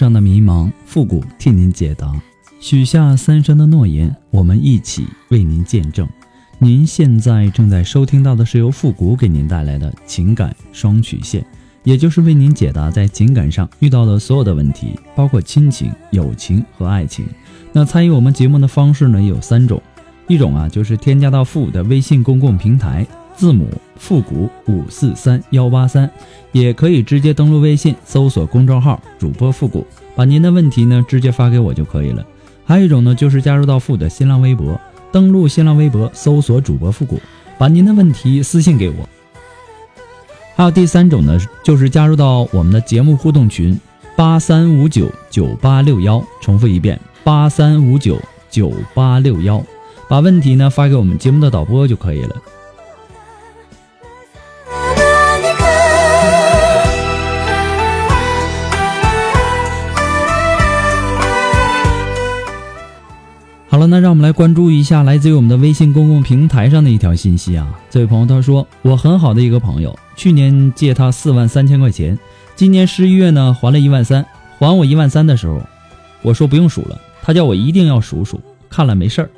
上的迷茫，复古替您解答。许下三生的诺言，我们一起为您见证。您现在正在收听到的是由复古给您带来的情感双曲线，也就是为您解答在情感上遇到的所有的问题，包括亲情、友情和爱情。那参与我们节目的方式呢，有三种，一种啊就是添加到复古的微信公共平台。字母复古五四三幺八三，也可以直接登录微信搜索公众号主播复古，把您的问题呢直接发给我就可以了。还有一种呢，就是加入到复的新浪微博，登录新浪微博搜索主播复古，把您的问题私信给我。还有第三种呢，就是加入到我们的节目互动群八三五九九八六幺，重复一遍八三五九九八六幺，把问题呢发给我们节目的导播就可以了。了，那让我们来关注一下来自于我们的微信公共平台上的一条信息啊。这位朋友他说，我很好的一个朋友，去年借他四万三千块钱，今年十一月呢还了一万三，还我一万三的时候，我说不用数了，他叫我一定要数数，看了没事儿。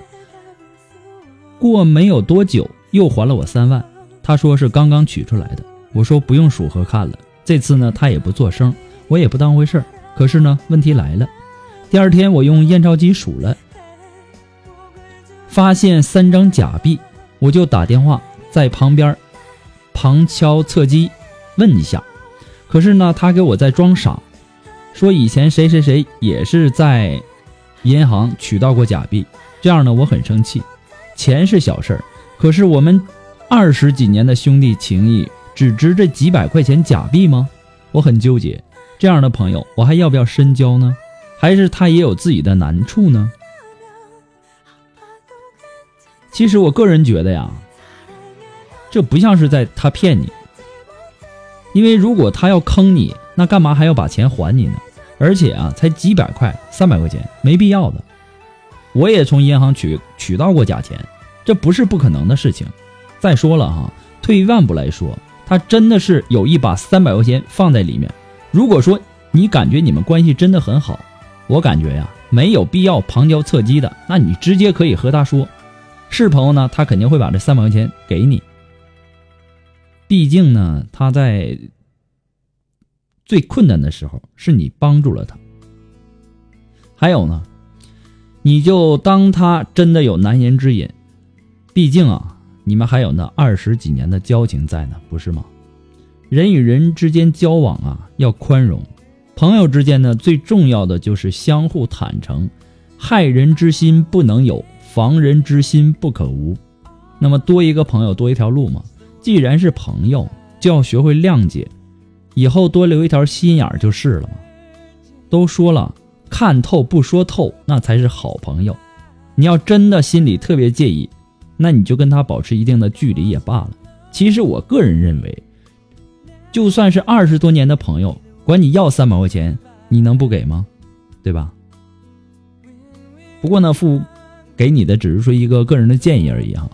过没有多久又还了我三万，他说是刚刚取出来的，我说不用数和看了。这次呢他也不做声，我也不当回事儿。可是呢问题来了，第二天我用验钞机数了。发现三张假币，我就打电话在旁边旁敲侧击问一下，可是呢，他给我在装傻，说以前谁谁谁也是在银行取到过假币，这样呢，我很生气。钱是小事儿，可是我们二十几年的兄弟情谊，只值这几百块钱假币吗？我很纠结，这样的朋友我还要不要深交呢？还是他也有自己的难处呢？其实我个人觉得呀，这不像是在他骗你，因为如果他要坑你，那干嘛还要把钱还你呢？而且啊，才几百块、三百块钱，没必要的。我也从银行取取到过假钱，这不是不可能的事情。再说了哈，退一万步来说，他真的是有意把三百块钱放在里面。如果说你感觉你们关系真的很好，我感觉呀，没有必要旁敲侧击的，那你直接可以和他说。是朋友呢，他肯定会把这三百块钱给你。毕竟呢，他在最困难的时候是你帮助了他。还有呢，你就当他真的有难言之隐。毕竟啊，你们还有那二十几年的交情在呢，不是吗？人与人之间交往啊，要宽容。朋友之间呢，最重要的就是相互坦诚，害人之心不能有。防人之心不可无，那么多一个朋友多一条路嘛。既然是朋友，就要学会谅解，以后多留一条心眼儿就是了嘛。都说了，看透不说透，那才是好朋友。你要真的心里特别介意，那你就跟他保持一定的距离也罢了。其实我个人认为，就算是二十多年的朋友，管你要三百块钱，你能不给吗？对吧？不过呢，父。给你的只是说一个个人的建议而已哈。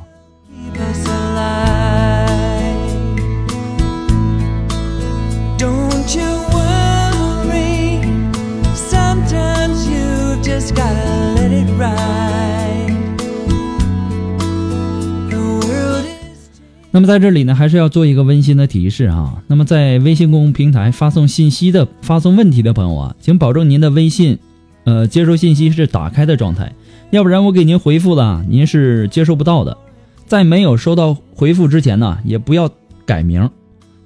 那么在这里呢，还是要做一个温馨的提示啊。那么在微信公众平台发送信息的、发送问题的朋友啊，请保证您的微信，呃，接收信息是打开的状态，要不然我给您回复了，您是接收不到的。在没有收到回复之前呢，也不要改名。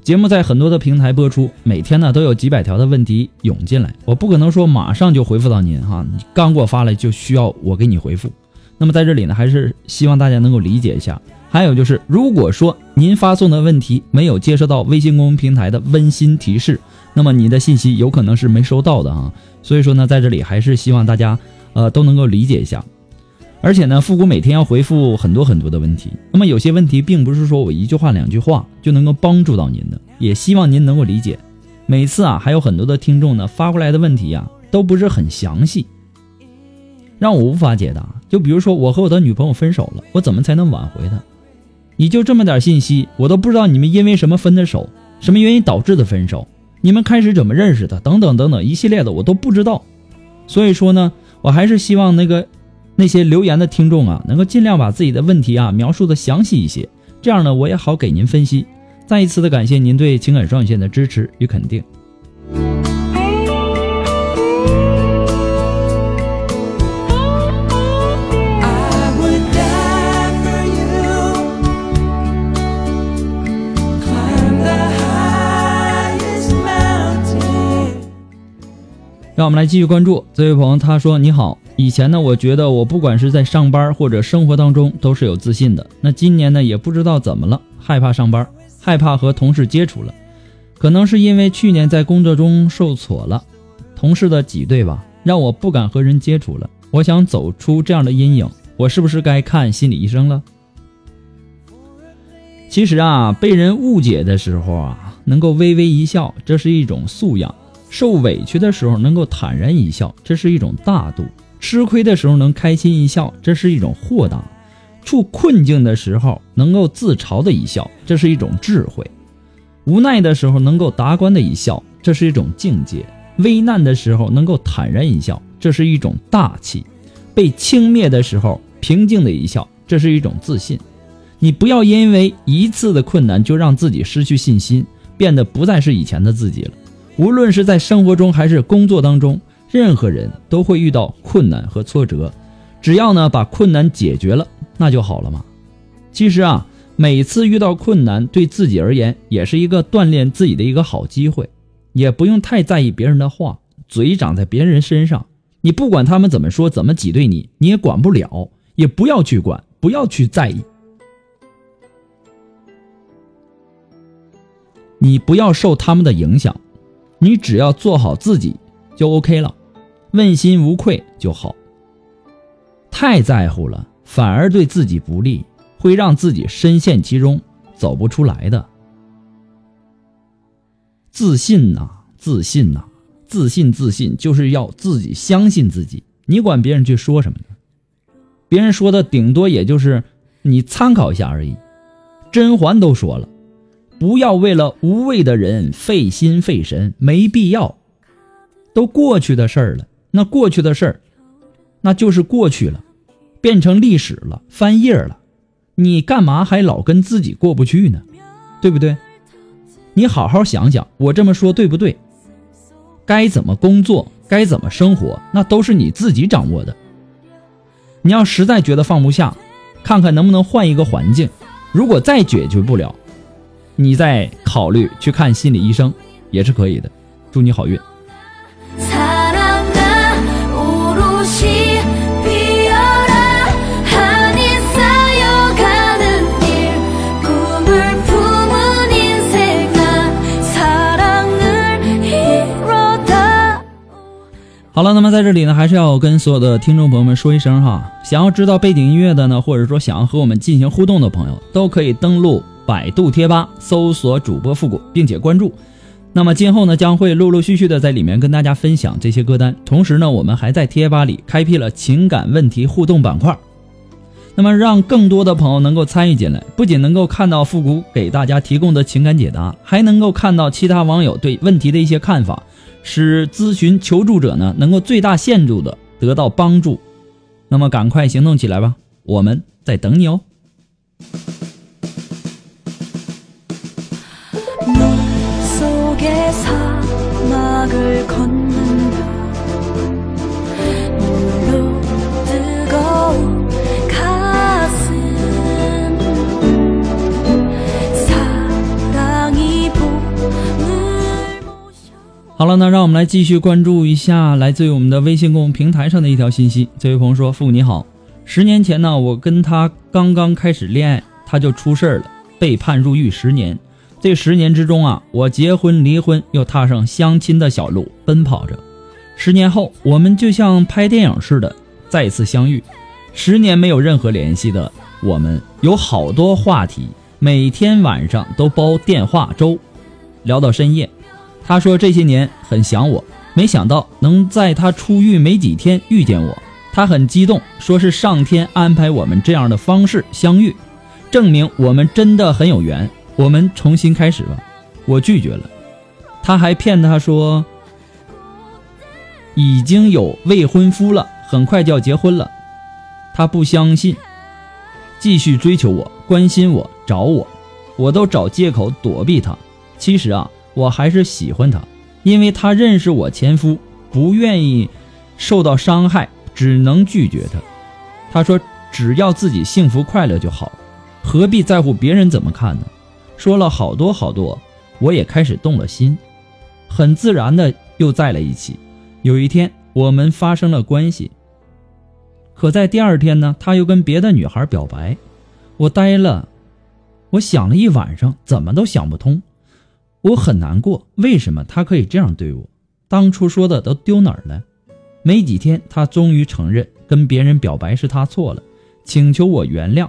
节目在很多的平台播出，每天呢都有几百条的问题涌进来，我不可能说马上就回复到您哈，刚给我发来就需要我给你回复。那么在这里呢，还是希望大家能够理解一下。还有就是，如果说您发送的问题没有接收到微信公众平台的温馨提示，那么你的信息有可能是没收到的啊。所以说呢，在这里还是希望大家呃都能够理解一下。而且呢，复古每天要回复很多很多的问题，那么有些问题并不是说我一句话两句话就能够帮助到您的，也希望您能够理解。每次啊，还有很多的听众呢发过来的问题呀，都不是很详细，让我无法解答。就比如说，我和我的女朋友分手了，我怎么才能挽回她？你就这么点信息，我都不知道你们因为什么分的手，什么原因导致的分手，你们开始怎么认识的，等等等等一系列的我都不知道。所以说呢，我还是希望那个。那些留言的听众啊，能够尽量把自己的问题啊描述的详细一些，这样呢，我也好给您分析。再一次的感谢您对情感双线的支持与肯定。让我们来继续关注这位朋友，他说：“你好。”以前呢，我觉得我不管是在上班或者生活当中都是有自信的。那今年呢，也不知道怎么了，害怕上班，害怕和同事接触了。可能是因为去年在工作中受挫了，同事的挤兑吧，让我不敢和人接触了。我想走出这样的阴影，我是不是该看心理医生了？其实啊，被人误解的时候啊，能够微微一笑，这是一种素养；受委屈的时候，能够坦然一笑，这是一种大度。吃亏的时候能开心一笑，这是一种豁达；处困境的时候能够自嘲的一笑，这是一种智慧；无奈的时候能够达观的一笑，这是一种境界；危难的时候能够坦然一笑，这是一种大气；被轻蔑的时候平静的一笑，这是一种自信。你不要因为一次的困难就让自己失去信心，变得不再是以前的自己了。无论是在生活中还是工作当中。任何人都会遇到困难和挫折，只要呢把困难解决了，那就好了嘛。其实啊，每次遇到困难，对自己而言也是一个锻炼自己的一个好机会，也不用太在意别人的话。嘴长在别人身上，你不管他们怎么说，怎么挤兑你，你也管不了，也不要去管，不要去在意。你不要受他们的影响，你只要做好自己就 OK 了。问心无愧就好。太在乎了，反而对自己不利，会让自己深陷其中，走不出来的。自信呐，自信呐，自信自信，就是要自己相信自己。你管别人去说什么呢？别人说的顶多也就是你参考一下而已。甄嬛都说了，不要为了无谓的人费心费神，没必要。都过去的事儿了。那过去的事儿，那就是过去了，变成历史了，翻页了。你干嘛还老跟自己过不去呢？对不对？你好好想想，我这么说对不对？该怎么工作，该怎么生活，那都是你自己掌握的。你要实在觉得放不下，看看能不能换一个环境。如果再解决不了，你再考虑去看心理医生也是可以的。祝你好运。好了，那么在这里呢，还是要跟所有的听众朋友们说一声哈，想要知道背景音乐的呢，或者说想要和我们进行互动的朋友，都可以登录百度贴吧搜索主播复古，并且关注。那么今后呢，将会陆陆续续的在里面跟大家分享这些歌单，同时呢，我们还在贴吧里开辟了情感问题互动板块，那么让更多的朋友能够参与进来，不仅能够看到复古给大家提供的情感解答，还能够看到其他网友对问题的一些看法。使咨询求助者呢能够最大限度的得到帮助。那么赶快行动起来吧我们在等你哦。好了，那让我们来继续关注一下来自于我们的微信公众平台上的一条信息。这位朋友说：“父你好，十年前呢，我跟他刚刚开始恋爱，他就出事儿了，被判入狱十年。这十年之中啊，我结婚、离婚，又踏上相亲的小路，奔跑着。十年后，我们就像拍电影似的再次相遇。十年没有任何联系的我们，有好多话题，每天晚上都煲电话粥，聊到深夜。”他说这些年很想我，没想到能在他出狱没几天遇见我，他很激动，说是上天安排我们这样的方式相遇，证明我们真的很有缘。我们重新开始吧，我拒绝了。他还骗他说已经有未婚夫了，很快就要结婚了。他不相信，继续追求我，关心我，找我，我都找借口躲避他。其实啊。我还是喜欢他，因为他认识我前夫，不愿意受到伤害，只能拒绝他。他说：“只要自己幸福快乐就好，何必在乎别人怎么看呢？”说了好多好多，我也开始动了心，很自然的又在了一起。有一天，我们发生了关系，可在第二天呢，他又跟别的女孩表白，我呆了，我想了一晚上，怎么都想不通。我很难过，为什么他可以这样对我？当初说的都丢哪儿了？没几天，他终于承认跟别人表白是他错了，请求我原谅，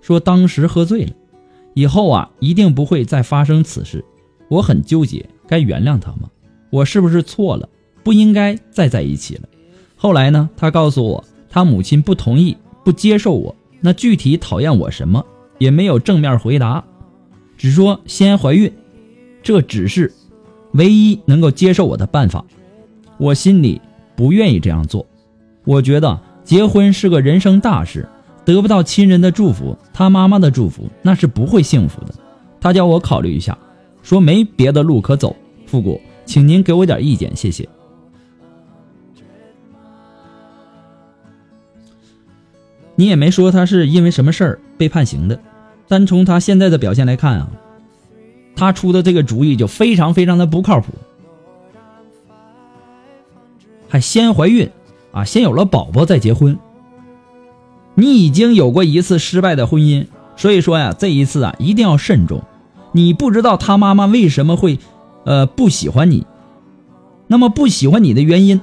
说当时喝醉了，以后啊一定不会再发生此事。我很纠结，该原谅他吗？我是不是错了？不应该再在一起了？后来呢？他告诉我，他母亲不同意，不接受我。那具体讨厌我什么，也没有正面回答，只说先怀孕。这只是唯一能够接受我的办法，我心里不愿意这样做。我觉得结婚是个人生大事，得不到亲人的祝福，他妈妈的祝福，那是不会幸福的。他叫我考虑一下，说没别的路可走。复古，请您给我点意见，谢谢。你也没说他是因为什么事儿被判刑的，单从他现在的表现来看啊。他出的这个主意就非常非常的不靠谱，还先怀孕啊，先有了宝宝再结婚。你已经有过一次失败的婚姻，所以说呀，这一次啊一定要慎重。你不知道他妈妈为什么会，呃不喜欢你，那么不喜欢你的原因，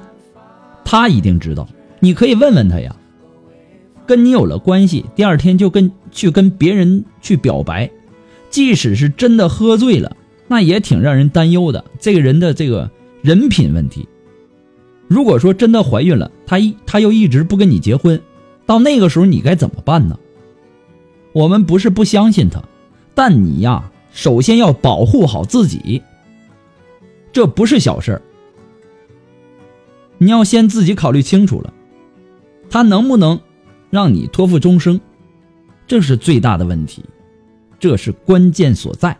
他一定知道。你可以问问他呀。跟你有了关系，第二天就跟去跟别人去表白。即使是真的喝醉了，那也挺让人担忧的。这个人的这个人品问题。如果说真的怀孕了，他一他又一直不跟你结婚，到那个时候你该怎么办呢？我们不是不相信他，但你呀，首先要保护好自己。这不是小事儿，你要先自己考虑清楚了，他能不能让你托付终生，这是最大的问题。这是关键所在，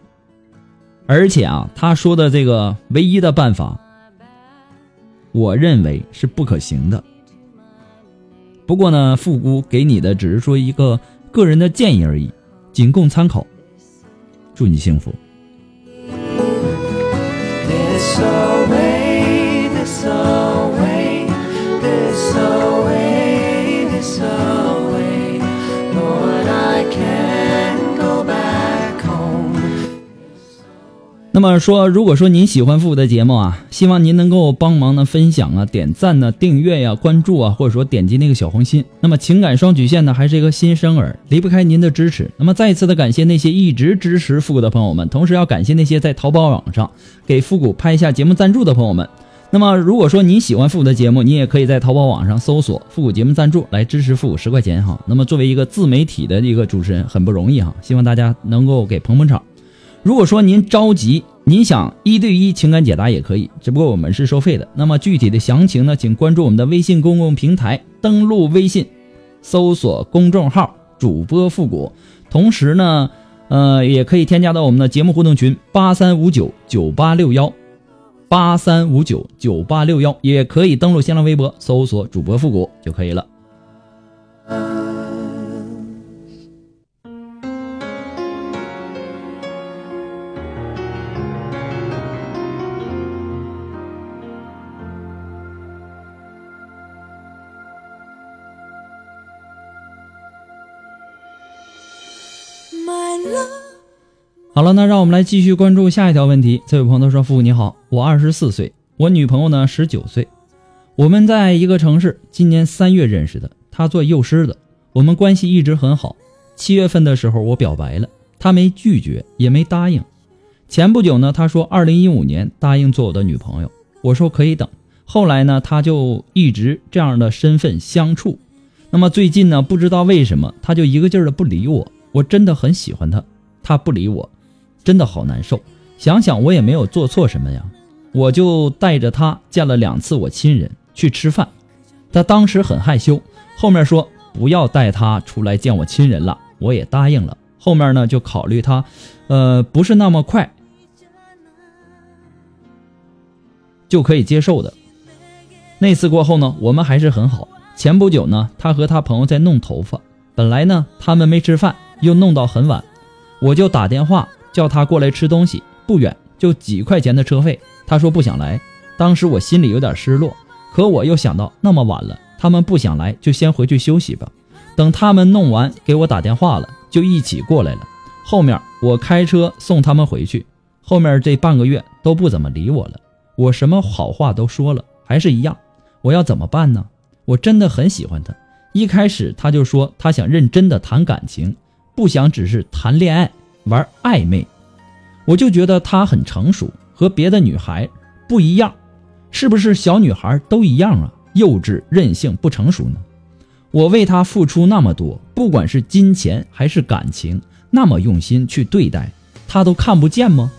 而且啊，他说的这个唯一的办法，我认为是不可行的。不过呢，富姑给你的只是说一个个人的建议而已，仅供参考。祝你幸福。那么说，如果说您喜欢复古的节目啊，希望您能够帮忙呢分享啊、点赞呢、订阅呀、关注啊，或者说点击那个小红心。那么情感双曲线呢，还是一个新生儿，离不开您的支持。那么再一次的感谢那些一直支持复古的朋友们，同时要感谢那些在淘宝网上给复古拍下节目赞助的朋友们。那么如果说您喜欢复古的节目，你也可以在淘宝网上搜索“复古节目赞助”来支持复古十块钱哈。那么作为一个自媒体的一个主持人，很不容易哈，希望大家能够给捧捧场。如果说您着急，您想一对一情感解答也可以，只不过我们是收费的。那么具体的详情呢，请关注我们的微信公共平台，登录微信，搜索公众号“主播复古”，同时呢，呃，也可以添加到我们的节目互动群八三五九九八六幺八三五九九八六幺，也可以登录新浪微博搜索主播复古就可以了。好了，那让我们来继续关注下一条问题。这位朋友说：“父你好，我二十四岁，我女朋友呢十九岁，我们在一个城市，今年三月认识的。她做幼师的，我们关系一直很好。七月份的时候，我表白了，她没拒绝，也没答应。前不久呢，她说二零一五年答应做我的女朋友，我说可以等。后来呢，她就一直这样的身份相处。那么最近呢，不知道为什么，她就一个劲儿的不理我。我真的很喜欢他，他不理我。”真的好难受，想想我也没有做错什么呀，我就带着他见了两次我亲人去吃饭，他当时很害羞，后面说不要带他出来见我亲人了，我也答应了。后面呢就考虑他，呃，不是那么快就可以接受的。那次过后呢，我们还是很好。前不久呢，他和他朋友在弄头发，本来呢他们没吃饭，又弄到很晚，我就打电话。叫他过来吃东西，不远，就几块钱的车费。他说不想来，当时我心里有点失落，可我又想到那么晚了，他们不想来，就先回去休息吧。等他们弄完，给我打电话了，就一起过来了。后面我开车送他们回去。后面这半个月都不怎么理我了，我什么好话都说了，还是一样。我要怎么办呢？我真的很喜欢他。一开始他就说他想认真的谈感情，不想只是谈恋爱。玩暧昧，我就觉得她很成熟，和别的女孩不一样，是不是小女孩都一样啊？幼稚、任性、不成熟呢？我为她付出那么多，不管是金钱还是感情，那么用心去对待，她都看不见吗？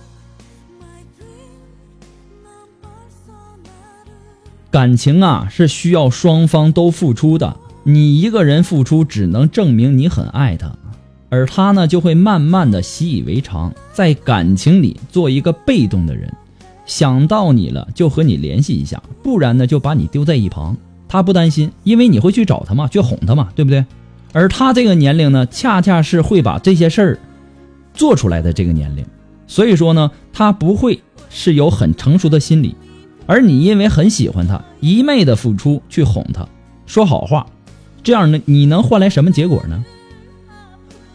感情啊，是需要双方都付出的，你一个人付出，只能证明你很爱她。而他呢，就会慢慢的习以为常，在感情里做一个被动的人，想到你了就和你联系一下，不然呢就把你丢在一旁。他不担心，因为你会去找他嘛，去哄他嘛，对不对？而他这个年龄呢，恰恰是会把这些事儿做出来的这个年龄，所以说呢，他不会是有很成熟的心理。而你因为很喜欢他，一昧的付出去哄他，说好话，这样呢，你能换来什么结果呢？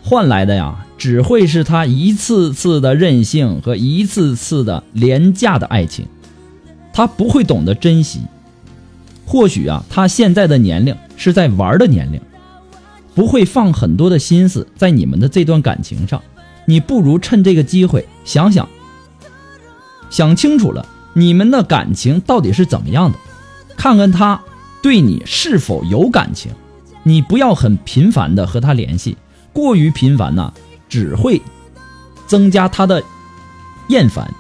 换来的呀，只会是他一次次的任性和一次次的廉价的爱情，他不会懂得珍惜。或许啊，他现在的年龄是在玩的年龄，不会放很多的心思在你们的这段感情上。你不如趁这个机会想想，想清楚了，你们的感情到底是怎么样的，看看他对你是否有感情。你不要很频繁的和他联系。过于频繁呢，只会增加他的厌烦。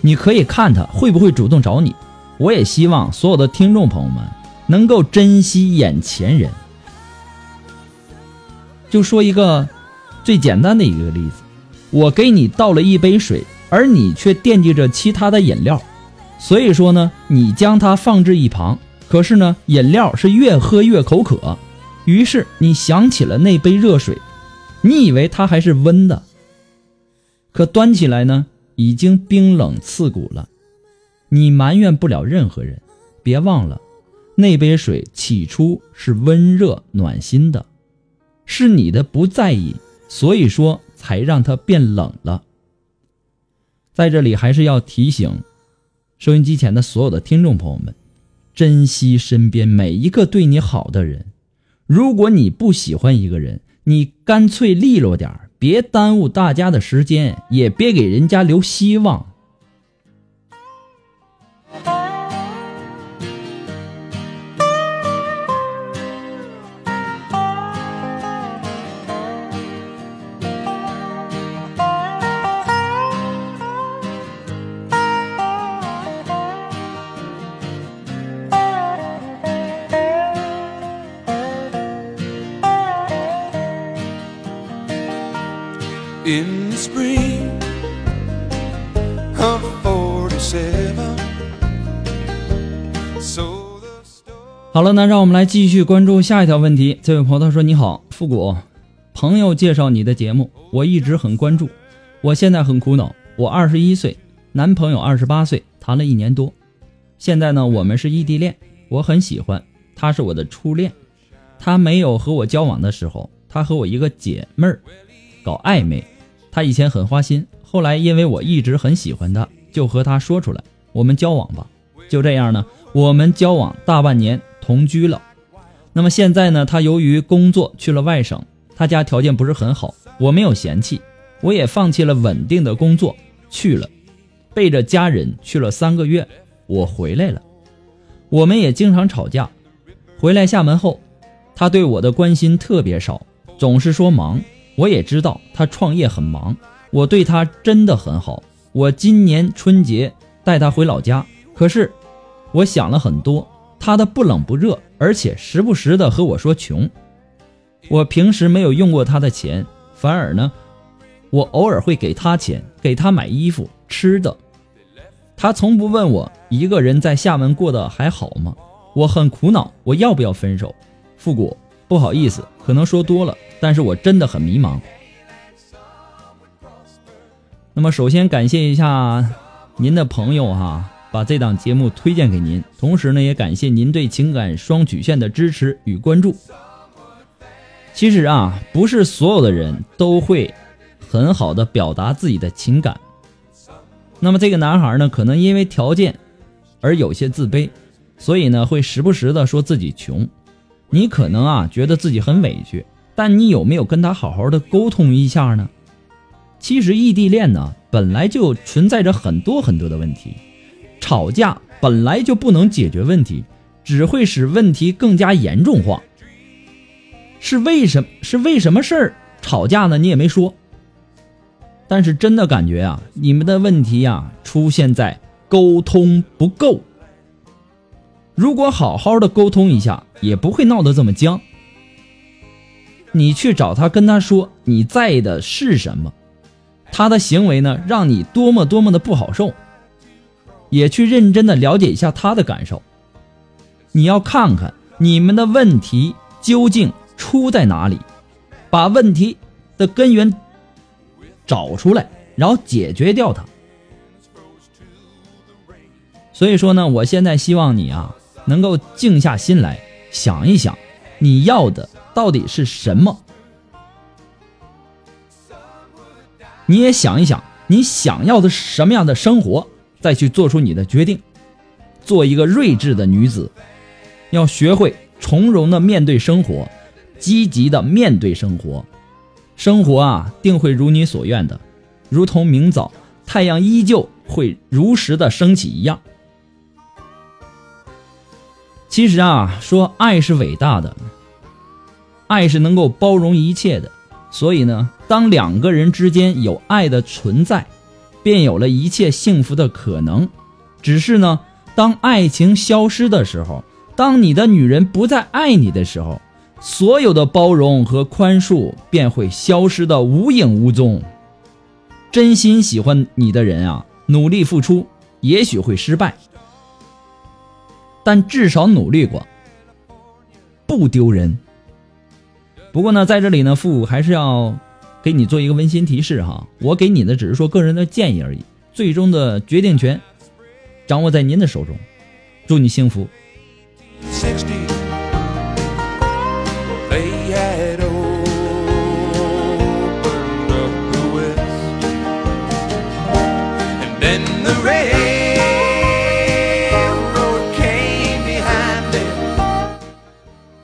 你可以看他会不会主动找你。我也希望所有的听众朋友们能够珍惜眼前人。就说一个最简单的一个例子，我给你倒了一杯水，而你却惦记着其他的饮料，所以说呢，你将它放置一旁。可是呢，饮料是越喝越口渴。于是你想起了那杯热水，你以为它还是温的，可端起来呢，已经冰冷刺骨了。你埋怨不了任何人，别忘了，那杯水起初是温热暖心的，是你的不在意，所以说才让它变冷了。在这里还是要提醒，收音机前的所有的听众朋友们，珍惜身边每一个对你好的人。如果你不喜欢一个人，你干脆利落点别耽误大家的时间，也别给人家留希望。那让我们来继续关注下一条问题。这位朋友说：“你好，复古，朋友介绍你的节目，我一直很关注。我现在很苦恼，我二十一岁，男朋友二十八岁，谈了一年多，现在呢，我们是异地恋，我很喜欢他，是我的初恋。他没有和我交往的时候，他和我一个姐妹儿搞暧昧。他以前很花心，后来因为我一直很喜欢他，就和他说出来，我们交往吧。就这样呢，我们交往大半年。”同居了，那么现在呢？他由于工作去了外省，他家条件不是很好，我没有嫌弃，我也放弃了稳定的工作去了，背着家人去了三个月，我回来了，我们也经常吵架。回来厦门后，他对我的关心特别少，总是说忙。我也知道他创业很忙，我对他真的很好。我今年春节带他回老家，可是我想了很多。他的不冷不热，而且时不时的和我说穷。我平时没有用过他的钱，反而呢，我偶尔会给他钱，给他买衣服、吃的。他从不问我一个人在厦门过得还好吗？我很苦恼，我要不要分手？复古，不好意思，可能说多了，但是我真的很迷茫。那么，首先感谢一下您的朋友哈。把这档节目推荐给您，同时呢，也感谢您对情感双曲线的支持与关注。其实啊，不是所有的人都会很好的表达自己的情感。那么这个男孩呢，可能因为条件而有些自卑，所以呢，会时不时的说自己穷。你可能啊，觉得自己很委屈，但你有没有跟他好好的沟通一下呢？其实异地恋呢，本来就存在着很多很多的问题。吵架本来就不能解决问题，只会使问题更加严重化。是为什么？是为什么事儿吵架呢？你也没说。但是真的感觉啊，你们的问题呀，出现在沟通不够。如果好好的沟通一下，也不会闹得这么僵。你去找他，跟他说你在意的是什么，他的行为呢，让你多么多么的不好受。也去认真的了解一下他的感受。你要看看你们的问题究竟出在哪里，把问题的根源找出来，然后解决掉它。所以说呢，我现在希望你啊，能够静下心来想一想，你要的到底是什么？你也想一想，你想要的是什么样的生活？再去做出你的决定，做一个睿智的女子，要学会从容的面对生活，积极的面对生活，生活啊定会如你所愿的，如同明早太阳依旧会如实的升起一样。其实啊，说爱是伟大的，爱是能够包容一切的，所以呢，当两个人之间有爱的存在。便有了一切幸福的可能，只是呢，当爱情消失的时候，当你的女人不再爱你的时候，所有的包容和宽恕便会消失的无影无踪。真心喜欢你的人啊，努力付出，也许会失败，但至少努力过，不丢人。不过呢，在这里呢，父母还是要。给你做一个温馨提示哈，我给你的只是说个人的建议而已，最终的决定权掌握在您的手中。祝你幸福。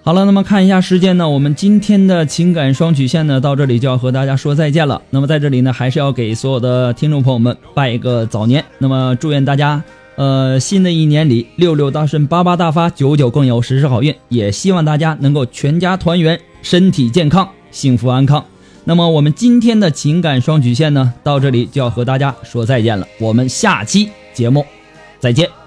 好了，那么看一下时间呢，我们今天的情感双曲线呢，到这里就要和大家说再见了。那么在这里呢，还是要给所有的听众朋友们拜一个早年。那么祝愿大家，呃，新的一年里六六大顺，八八大发，九九更有，时时好运。也希望大家能够全家团圆，身体健康，幸福安康。那么我们今天的情感双曲线呢，到这里就要和大家说再见了。我们下期节目再见。